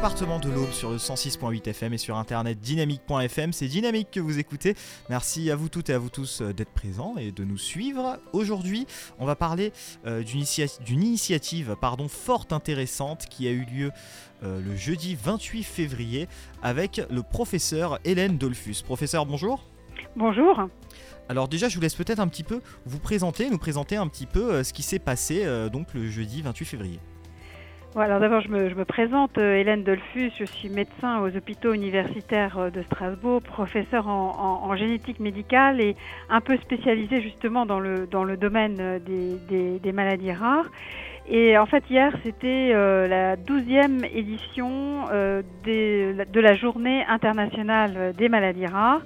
département de l'Aube sur le 106.8 FM et sur internet dynamique.fm. C'est Dynamique que vous écoutez. Merci à vous toutes et à vous tous euh, d'être présents et de nous suivre. Aujourd'hui, on va parler euh, d'une initiative pardon, fort intéressante qui a eu lieu euh, le jeudi 28 février avec le professeur Hélène Dolphus. Professeur, bonjour. Bonjour. Alors déjà, je vous laisse peut-être un petit peu vous présenter, nous présenter un petit peu ce qui s'est passé donc le jeudi 28 février alors d'abord, je me, présente, euh, Hélène Dolphus, je suis médecin aux hôpitaux universitaires euh, de Strasbourg, professeur en, génétique médicale et un peu spécialisée justement dans le, dans le domaine euh, des, maladies rares. Et en fait, hier, c'était la douzième édition de la Journée internationale des maladies rares.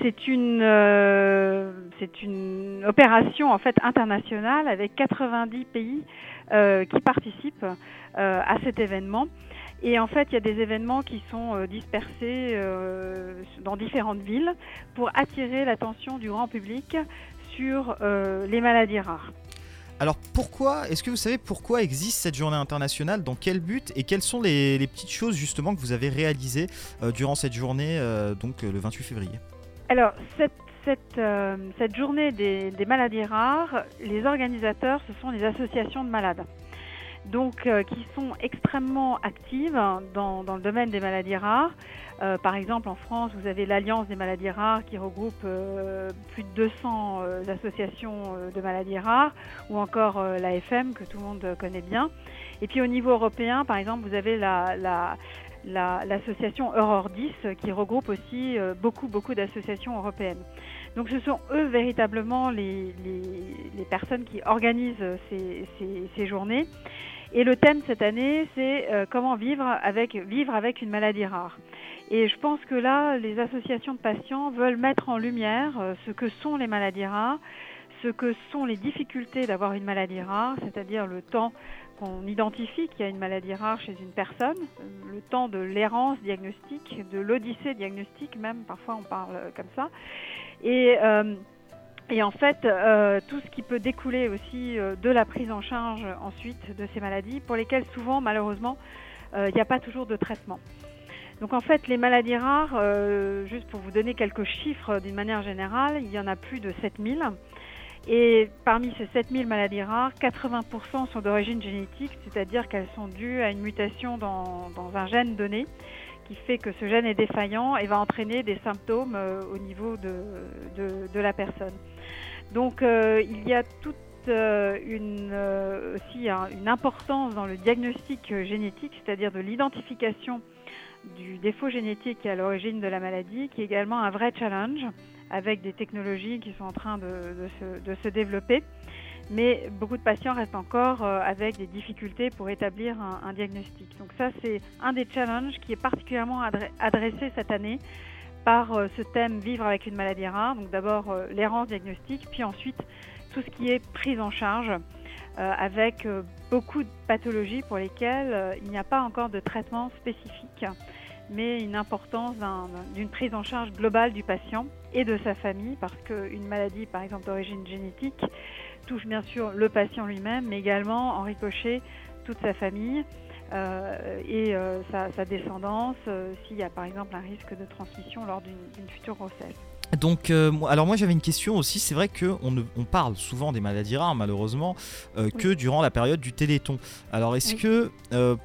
C'est une, c'est une opération en fait internationale avec 90 pays qui participent euh, à cet événement. Et en fait, il y a des événements qui sont euh, dispersés euh, dans différentes villes pour attirer l'attention du grand public sur les maladies rares. Alors pourquoi, est-ce que vous savez pourquoi existe cette journée internationale, dans quel but? Et quelles sont les, petites choses justement que vous avez réalisées durant cette journée, donc le 28 février? Alors cette, cette, cette journée des, maladies rares, les organisateurs, ce sont les associations de malades donc euh, qui sont extrêmement actives dans, le domaine des maladies rares. Euh, par exemple, en France, vous avez l'Alliance des maladies rares qui regroupe euh, plus de 200 associations de maladies rares, ou encore l'AFM que tout le monde connaît bien. Et puis au niveau européen, par exemple, vous avez l'association Euror 10 qui regroupe aussi beaucoup, beaucoup d'associations européennes. Donc ce sont eux véritablement les, personnes qui organisent ces journées. Et le thème cette année, c'est euh, comment vivre avec, vivre avec une maladie rare. Et je pense que là, les associations de patients veulent mettre en lumière euh, ce que sont les maladies rares, ce que sont les difficultés d'avoir une maladie rare, c'est-à-dire le temps qu'on identifie qu'il y a une maladie rare chez une personne, euh, le temps de l'errance diagnostique, de l'odyssée diagnostique même, parfois on parle comme ça. Et et en fait, euh, tout ce qui peut découler aussi euh, de la prise en charge ensuite de ces maladies, pour lesquelles souvent, malheureusement, euh, il n'y a pas toujours de traitement. Donc en fait, les maladies rares, juste pour vous donner quelques chiffres d'une manière générale, il y en a plus de 7000. Et parmi ces 7000 maladies rares, 80% sont d'origine génétique, c'est-à-dire qu'elles sont dues à une mutation dans, un gène donné qui fait que ce gène est défaillant et va entraîner des symptômes euh, au niveau de, de, la personne. Donc euh, il y a toute euh, une, aussi une importance dans le diagnostic génétique, c'est-à-dire de l'identification du défaut génétique à l'origine de la maladie, qui est également un vrai challenge avec des technologies qui sont en train de, se, de se développer mais beaucoup de patients restent encore euh, avec des difficultés pour établir un, diagnostic. Donc ça, c'est un des challenges qui est particulièrement adressé cette année par euh, ce thème vivre avec une maladie rare. Donc d'abord euh, l'errance diagnostique, puis ensuite tout ce qui est prise en charge avec beaucoup de pathologies pour lesquelles il n'y a pas encore de traitement spécifique, mais une importance d'une prise en charge globale du patient et de sa famille, parce qu'une maladie, par exemple d'origine génétique, touche bien sûr le patient lui-même, mais également en ricochet toute sa famille. Euh, et euh, sa, descendance euh, s'il y a par exemple un risque de transmission lors d'une future grossesse. Donc, alors moi j'avais une question aussi. C'est vrai qu'on on parle souvent des maladies rares, malheureusement, que durant la période du Téléthon. Alors, est-ce que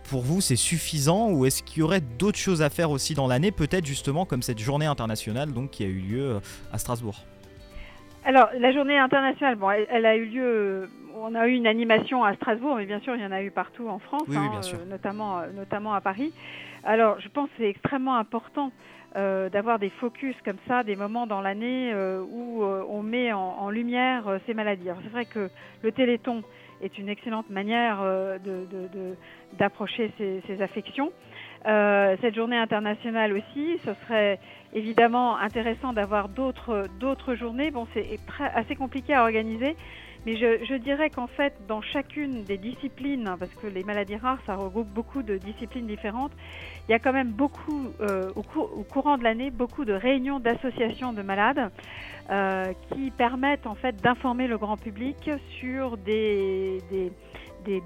pour vous c'est suffisant ou est-ce qu'il y aurait d'autres choses à faire aussi dans l'année, peut-être justement comme cette journée internationale donc qui a eu lieu à Strasbourg? Alors, la journée internationale, bon, elle, a eu lieu. On a eu une animation à Strasbourg, mais bien sûr, il y en a eu partout en France, hein, euh, notamment, euh, notamment à Paris. Alors, je pense que c'est extrêmement important euh, d'avoir des focus comme ça, des moments dans l'année où on met en, lumière ces maladies. c'est vrai que le Téléthon est une excellente manière d'approcher de, ces, ces, affections. cette journée internationale aussi, ce serait évidemment intéressant d'avoir d'autres journées. Bon, c'est assez compliqué à organiser, mais je, dirais qu'en fait, dans chacune des disciplines, parce que les maladies rares, ça regroupe beaucoup de disciplines différentes, il y a quand même beaucoup, euh, au, au, courant de l'année, beaucoup de réunions d'associations de malades euh, qui permettent en fait d'informer le grand public sur des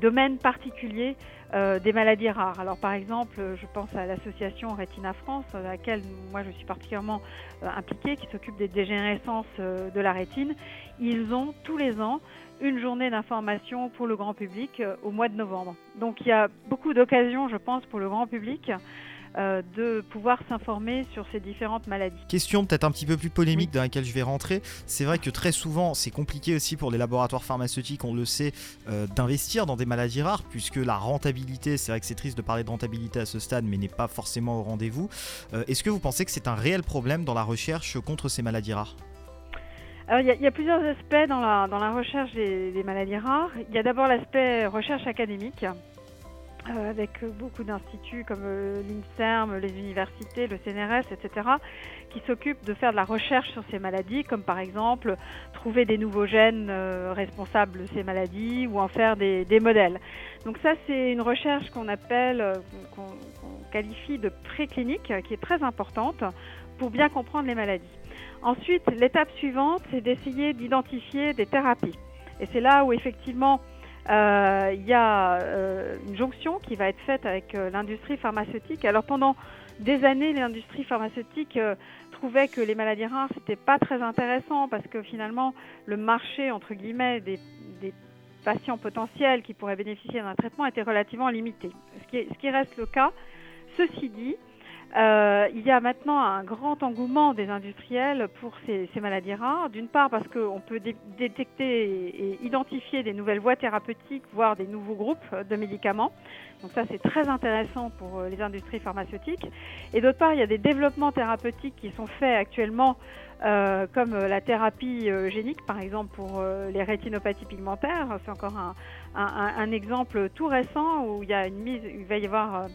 domaines particuliers euh, des maladies rares. Alors par exemple, je pense à l'association Rétina France, à laquelle moi je suis particulièrement euh, impliquée, qui s'occupe des dégénérescences euh, de la rétine. Ils ont tous les ans une journée d'information pour le grand public au mois de novembre. Donc il y a beaucoup d'occasions, je pense, pour le grand public euh, de pouvoir s'informer sur ces différentes maladies. Question peut-être un petit peu plus polémique dans laquelle je vais rentrer. C'est vrai que très souvent, c'est compliqué aussi pour les laboratoires pharmaceutiques, on le sait, euh, d'investir dans des maladies rares, puisque la rentabilité, c'est vrai que c'est triste de parler de rentabilité à ce stade, mais n'est pas forcément au rendez-vous. Euh, est-ce que vous pensez que c'est un réel problème dans la recherche contre ces maladies rares? Alors, il y, a plusieurs aspects dans la, dans la recherche des maladies rares. Il y a d'abord l'aspect recherche académique. Euh, avec beaucoup d'instituts comme euh, l'INSERM, les universités, le CNRS, etc., qui s'occupent de faire de la recherche sur ces maladies, comme par exemple trouver des nouveaux gènes euh, responsables de ces maladies ou en faire des, modèles. Donc ça, c'est une recherche qu'on appelle, qu'on qualifie de préclinique, qui est très importante pour bien comprendre les maladies. Ensuite, l'étape suivante, c'est d'essayer d'identifier des thérapies. Et c'est là où effectivement il y a euh, une jonction qui va être faite avec euh, l'industrie pharmaceutique. Alors pendant des années, l'industrie pharmaceutique trouvait que les maladies rares c'était pas très intéressant parce que finalement le marché entre guillemets des, patients potentiels qui pourraient bénéficier d'un traitement était relativement limité. ce qui reste le cas. Ceci dit, euh, il y a maintenant un grand engouement des industriels pour ces, maladies rares, d'une part parce qu'on peut détecter et, identifier des nouvelles voies thérapeutiques, voire des nouveaux groupes de médicaments. Donc ça, c'est très intéressant pour euh, les industries pharmaceutiques. Et d'autre part, il y a des développements thérapeutiques qui sont faits actuellement, euh, comme la thérapie génique, par exemple pour les rétinopathies pigmentaires. C'est encore un, exemple tout récent où il y a une mise, il va y avoir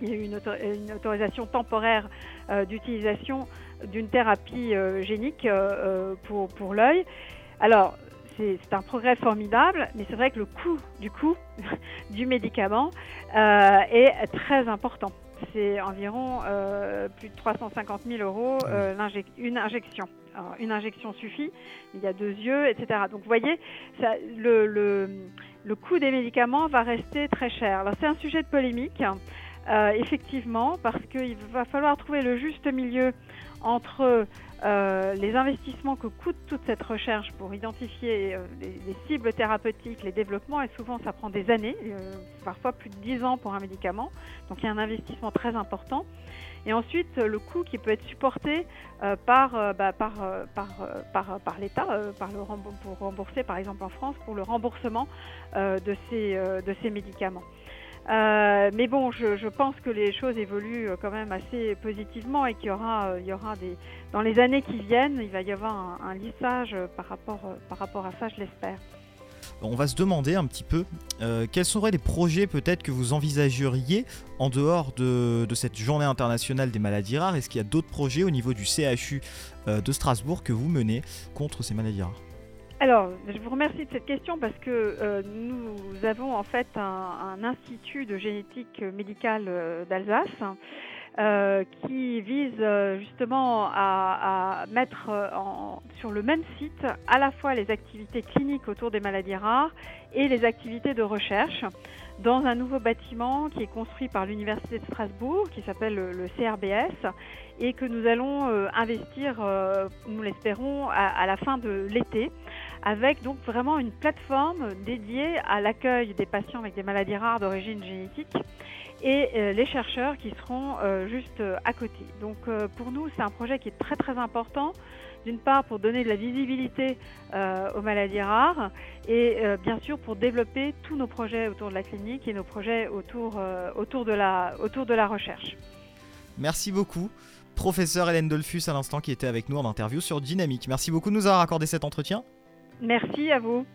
il y a eu une, autorisation temporaire euh, d'utilisation d'une thérapie euh, génique euh, pour, pour l'œil. Alors, c'est un progrès formidable, mais c'est vrai que le coût du coût du médicament est très important. C'est environ plus de 350 000 euros une injection. une injection suffit, il y a deux yeux, etc. Donc vous voyez, ça, le, le, le coût des médicaments va rester très cher. Alors c'est un sujet de polémique. Euh, effectivement, parce qu'il va falloir trouver le juste milieu entre euh, les investissements que coûte toute cette recherche pour identifier euh, les, cibles thérapeutiques, les développements, et souvent ça prend des années, parfois plus de 10 ans pour un médicament, donc il y a un investissement très important. Et ensuite, le coût qui peut être supporté par, bah, par, par, par, par l'État, par le pour rembourser par exemple en France, pour le remboursement de ces médicaments. Euh, mais bon, je, pense que les choses évoluent quand même assez positivement et qu'il y aura, euh, y aura des, dans les années qui viennent, il va y avoir un, lissage par rapport, à ça, je l'espère. On va se demander un petit peu euh, quels seraient les projets peut-être que vous envisageriez en dehors de, de, cette journée internationale des maladies rares? Est-ce qu'il y a d'autres projets au niveau du CHU de Strasbourg que vous menez contre ces maladies rares? Alors, je vous remercie de cette question parce que euh, nous avons en fait un, institut de génétique médicale euh, d'Alsace euh, qui vise justement à, mettre sur le même site à la fois les activités cliniques autour des maladies rares et les activités de recherche dans un nouveau bâtiment qui est construit par l'Université de Strasbourg, qui s'appelle le, CRBS, et que nous allons investir, nous l'espérons, à, la fin de l'été avec donc vraiment une plateforme dédiée à l'accueil des patients avec des maladies rares d'origine génétique et euh, les chercheurs qui seront euh, juste euh, à côté. Donc pour nous, c'est un projet qui est très très important. D'une part pour donner de la visibilité aux maladies rares et bien sûr pour développer tous nos projets autour de la clinique et nos projets autour, autour, de, la, autour de la recherche. Merci beaucoup. Professeur Hélène Dolphus à l'instant qui était avec nous en interview sur Dynamique. Merci beaucoup de nous avoir accordé cet entretien. Merci à vous.